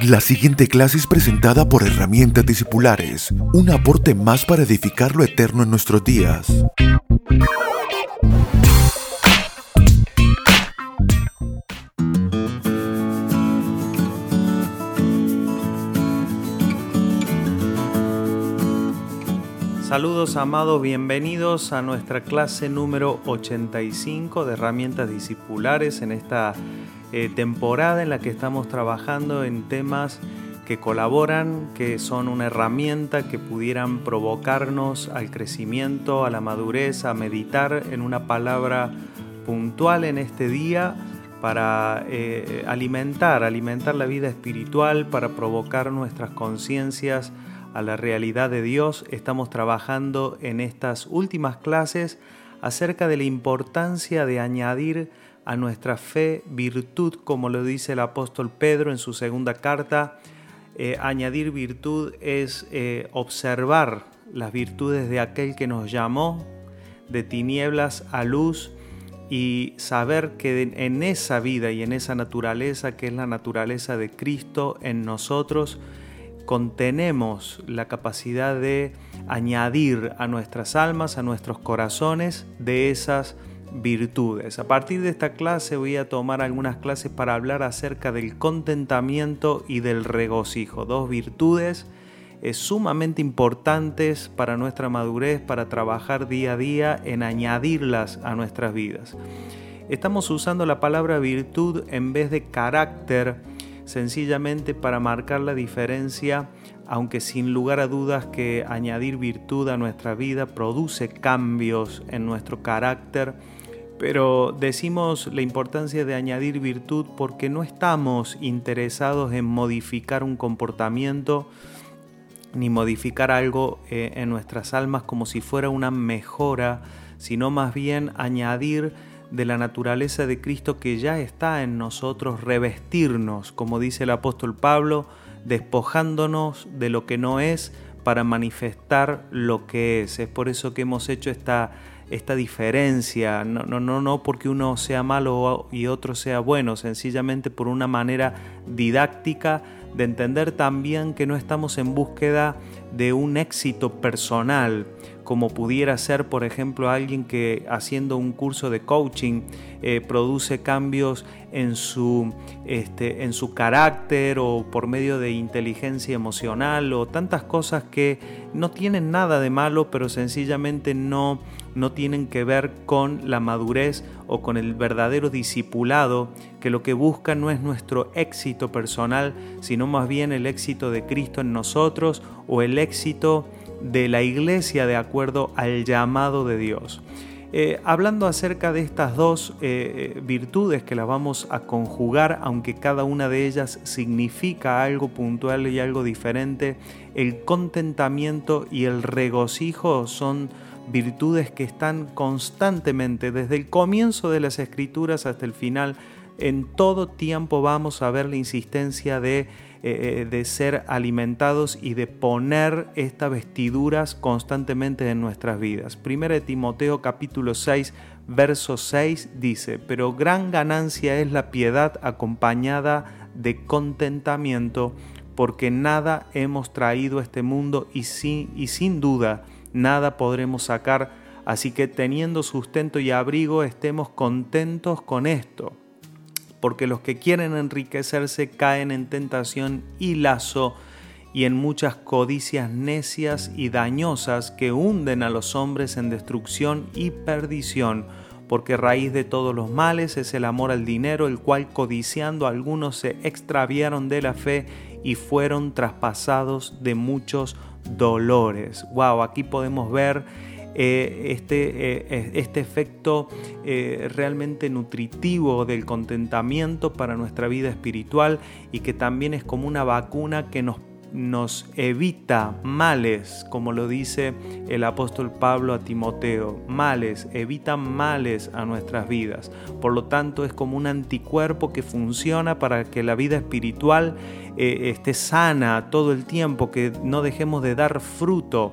La siguiente clase es presentada por Herramientas Discipulares, un aporte más para edificar lo eterno en nuestros días. Saludos amados, bienvenidos a nuestra clase número 85 de herramientas discipulares en esta eh, temporada en la que estamos trabajando en temas que colaboran, que son una herramienta que pudieran provocarnos al crecimiento, a la madurez, a meditar en una palabra puntual en este día para eh, alimentar, alimentar la vida espiritual, para provocar nuestras conciencias a la realidad de Dios. Estamos trabajando en estas últimas clases acerca de la importancia de añadir a nuestra fe virtud, como lo dice el apóstol Pedro en su segunda carta. Eh, añadir virtud es eh, observar las virtudes de aquel que nos llamó de tinieblas a luz y saber que en esa vida y en esa naturaleza, que es la naturaleza de Cristo en nosotros, contenemos la capacidad de añadir a nuestras almas, a nuestros corazones, de esas virtudes. A partir de esta clase voy a tomar algunas clases para hablar acerca del contentamiento y del regocijo, dos virtudes eh, sumamente importantes para nuestra madurez, para trabajar día a día en añadirlas a nuestras vidas. Estamos usando la palabra virtud en vez de carácter, sencillamente para marcar la diferencia, aunque sin lugar a dudas que añadir virtud a nuestra vida produce cambios en nuestro carácter, pero decimos la importancia de añadir virtud porque no estamos interesados en modificar un comportamiento ni modificar algo eh, en nuestras almas como si fuera una mejora, sino más bien añadir de la naturaleza de Cristo que ya está en nosotros, revestirnos, como dice el apóstol Pablo, despojándonos de lo que no es para manifestar lo que es. Es por eso que hemos hecho esta, esta diferencia, no, no, no, porque uno sea malo y otro sea bueno, sencillamente por una manera didáctica de entender también que no estamos en búsqueda de un éxito personal, como pudiera ser, por ejemplo, alguien que haciendo un curso de coaching eh, produce cambios en su, este, en su carácter o por medio de inteligencia emocional o tantas cosas que no tienen nada de malo, pero sencillamente no, no tienen que ver con la madurez o con el verdadero discipulado, que lo que busca no es nuestro éxito personal, sino más bien el éxito de Cristo en nosotros o el éxito de la iglesia de acuerdo al llamado de Dios. Eh, hablando acerca de estas dos eh, virtudes que las vamos a conjugar, aunque cada una de ellas significa algo puntual y algo diferente, el contentamiento y el regocijo son virtudes que están constantemente, desde el comienzo de las escrituras hasta el final, en todo tiempo vamos a ver la insistencia de eh, eh, de ser alimentados y de poner estas vestiduras constantemente en nuestras vidas. Primera de Timoteo capítulo 6, verso 6 dice, pero gran ganancia es la piedad acompañada de contentamiento, porque nada hemos traído a este mundo y sin, y sin duda nada podremos sacar, así que teniendo sustento y abrigo estemos contentos con esto. Porque los que quieren enriquecerse caen en tentación y lazo y en muchas codicias necias y dañosas que hunden a los hombres en destrucción y perdición, porque raíz de todos los males es el amor al dinero, el cual codiciando algunos se extraviaron de la fe y fueron traspasados de muchos dolores. Wow, aquí podemos ver eh, este, eh, este efecto eh, realmente nutritivo del contentamiento para nuestra vida espiritual y que también es como una vacuna que nos nos evita males, como lo dice el apóstol Pablo a Timoteo, males, evita males a nuestras vidas. Por lo tanto, es como un anticuerpo que funciona para que la vida espiritual esté sana todo el tiempo, que no dejemos de dar fruto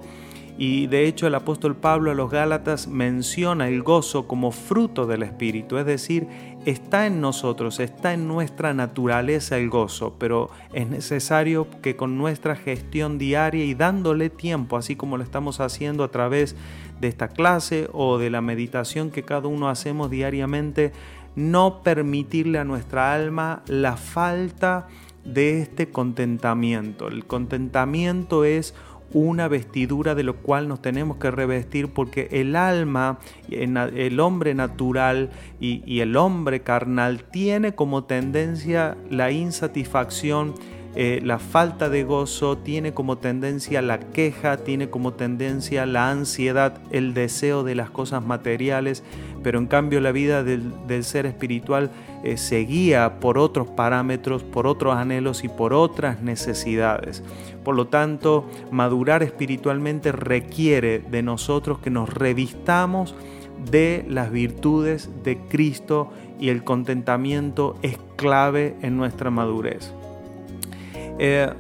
y de hecho el apóstol Pablo a los Gálatas menciona el gozo como fruto del Espíritu, es decir, está en nosotros, está en nuestra naturaleza el gozo, pero es necesario que con nuestra gestión diaria y dándole tiempo, así como lo estamos haciendo a través de esta clase o de la meditación que cada uno hacemos diariamente, no permitirle a nuestra alma la falta de este contentamiento. El contentamiento es una vestidura de lo cual nos tenemos que revestir porque el alma, el hombre natural y, el hombre carnal tiene como tendencia la insatisfacción, eh, la falta de gozo, tiene como tendencia la queja, tiene como tendencia la ansiedad, el deseo de las cosas materiales, pero en cambio la vida del, ser espiritual eh, se guía por otros parámetros, por otros anhelos y por otras necesidades. Por lo tanto, madurar espiritualmente requiere de nosotros que nos revistamos de las virtudes de Cristo y el contentamiento es clave en nuestra madurez. Eh,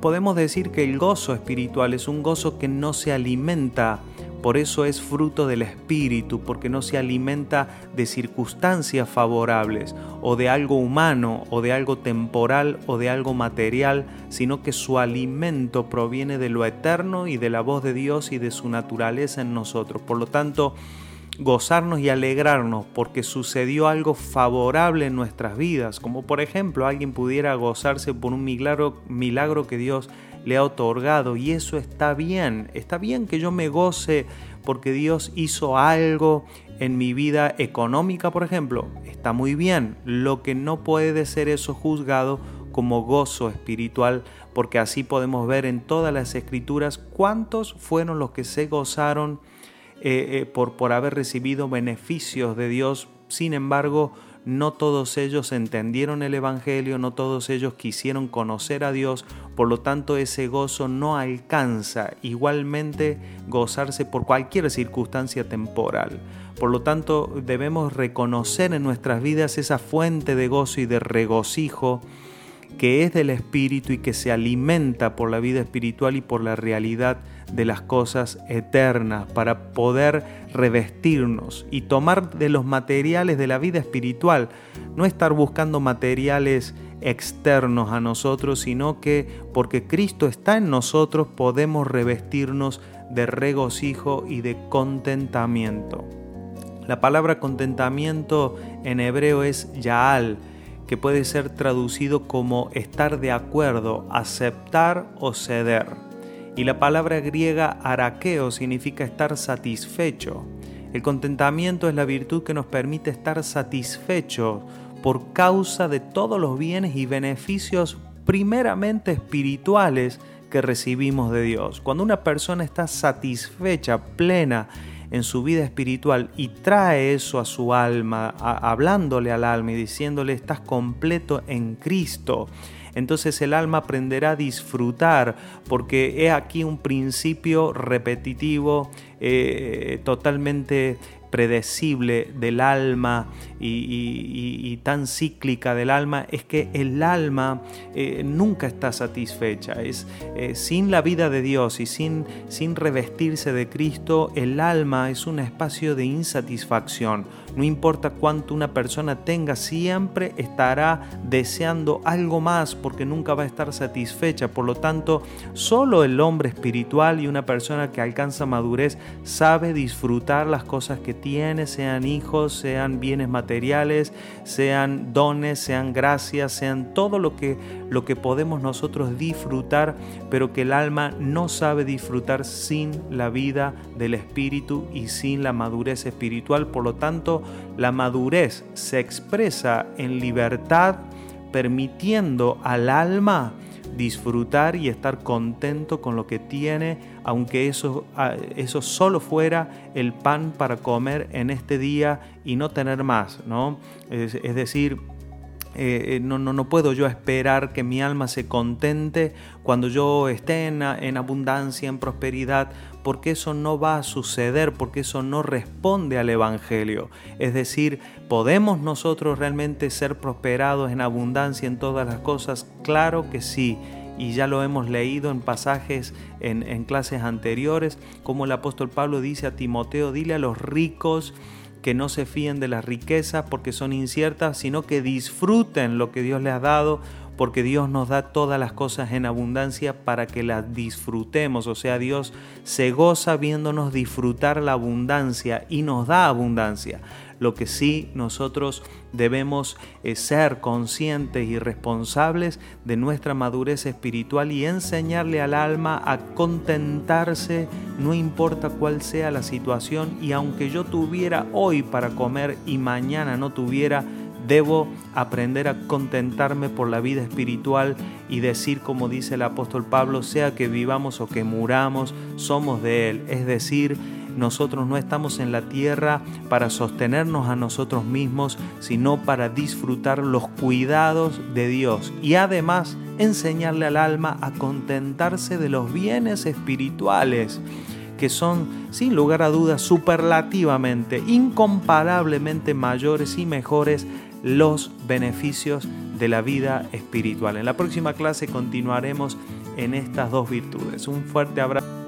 podemos decir que el gozo espiritual es un gozo que no se alimenta por eso es fruto del Espíritu, porque no se alimenta de circunstancias favorables o de algo humano o de algo temporal o de algo material, sino que su alimento proviene de lo eterno y de la voz de Dios y de su naturaleza en nosotros. Por lo tanto, gozarnos y alegrarnos porque sucedió algo favorable en nuestras vidas, como por ejemplo alguien pudiera gozarse por un milagro, milagro que Dios le ha otorgado y eso está bien. Está bien que yo me goce porque Dios hizo algo en mi vida económica, por ejemplo. Está muy bien. Lo que no puede ser eso juzgado como gozo espiritual, porque así podemos ver en todas las escrituras cuántos fueron los que se gozaron eh, eh, por, por haber recibido beneficios de Dios. Sin embargo, no todos ellos entendieron el Evangelio, no todos ellos quisieron conocer a Dios, por lo tanto ese gozo no alcanza igualmente gozarse por cualquier circunstancia temporal. Por lo tanto debemos reconocer en nuestras vidas esa fuente de gozo y de regocijo que es del Espíritu y que se alimenta por la vida espiritual y por la realidad de las cosas eternas, para poder revestirnos y tomar de los materiales de la vida espiritual, no estar buscando materiales externos a nosotros, sino que porque Cristo está en nosotros podemos revestirnos de regocijo y de contentamiento. La palabra contentamiento en hebreo es yaal, que puede ser traducido como estar de acuerdo, aceptar o ceder y la palabra griega araqueo significa estar satisfecho. El contentamiento es la virtud que nos permite estar satisfechos por causa de todos los bienes y beneficios primeramente espirituales que recibimos de Dios. Cuando una persona está satisfecha, plena en su vida espiritual y trae eso a su alma, hablándole al alma y diciéndole estás completo en Cristo, entonces el alma aprenderá a disfrutar, porque es aquí un principio repetitivo, eh, totalmente predecible del alma y, tan cíclica del alma es que el alma eh, nunca está satisfecha. Es, eh, sin la vida de Dios y sin, sin revestirse de Cristo, el alma es un espacio de insatisfacción. No importa cuánto una persona tenga, siempre estará deseando algo más porque nunca va a estar satisfecha. Por lo tanto, solo el hombre espiritual y una persona que alcanza madurez sabe disfrutar las cosas que tiene, sean hijos, sean bienes materiales, sean dones, sean gracias, sean todo lo que, lo que podemos nosotros disfrutar, pero que el alma no sabe disfrutar sin la vida del espíritu y sin la madurez espiritual. Por lo tanto, la madurez se expresa en libertad, permitiendo al alma disfrutar y estar contento con lo que tiene, aunque eso, ah, eso solo fuera el pan para comer en este día y no tener más, ¿no? Es, decir, eh, eh, no, no, no, puedo yo esperar que mi alma se contente cuando yo esté en, en, abundancia, en prosperidad, porque eso no va a suceder, porque eso no responde al Evangelio. Es decir, ¿podemos nosotros realmente ser prosperados en abundancia en todas las cosas? Claro que sí. Y ya lo hemos leído en pasajes en, en clases anteriores, como el apóstol Pablo dice a Timoteo, dile a los ricos que no se fíen de las riquezas porque son inciertas, sino que disfruten lo que Dios les ha dado, porque Dios nos da todas las cosas en abundancia para que las disfrutemos. O sea, Dios se goza viéndonos disfrutar la abundancia y nos da abundancia. Lo que sí nosotros debemos eh, ser conscientes y responsables de nuestra madurez espiritual y enseñarle al alma a contentarse, no importa cuál sea la situación, y aunque yo tuviera hoy para comer y mañana no tuviera, Debo aprender a contentarme por la vida espiritual y decir, como dice el apóstol Pablo, sea que vivamos o que muramos, somos de Él. Es decir, nosotros no estamos en la tierra para sostenernos a nosotros mismos, sino para disfrutar los cuidados de Dios y además enseñarle al alma a contentarse de los bienes espirituales que son, sin lugar a dudas, superlativamente, incomparablemente mayores y mejores los beneficios de la vida espiritual. En la próxima clase continuaremos en estas dos virtudes. Un fuerte abrazo.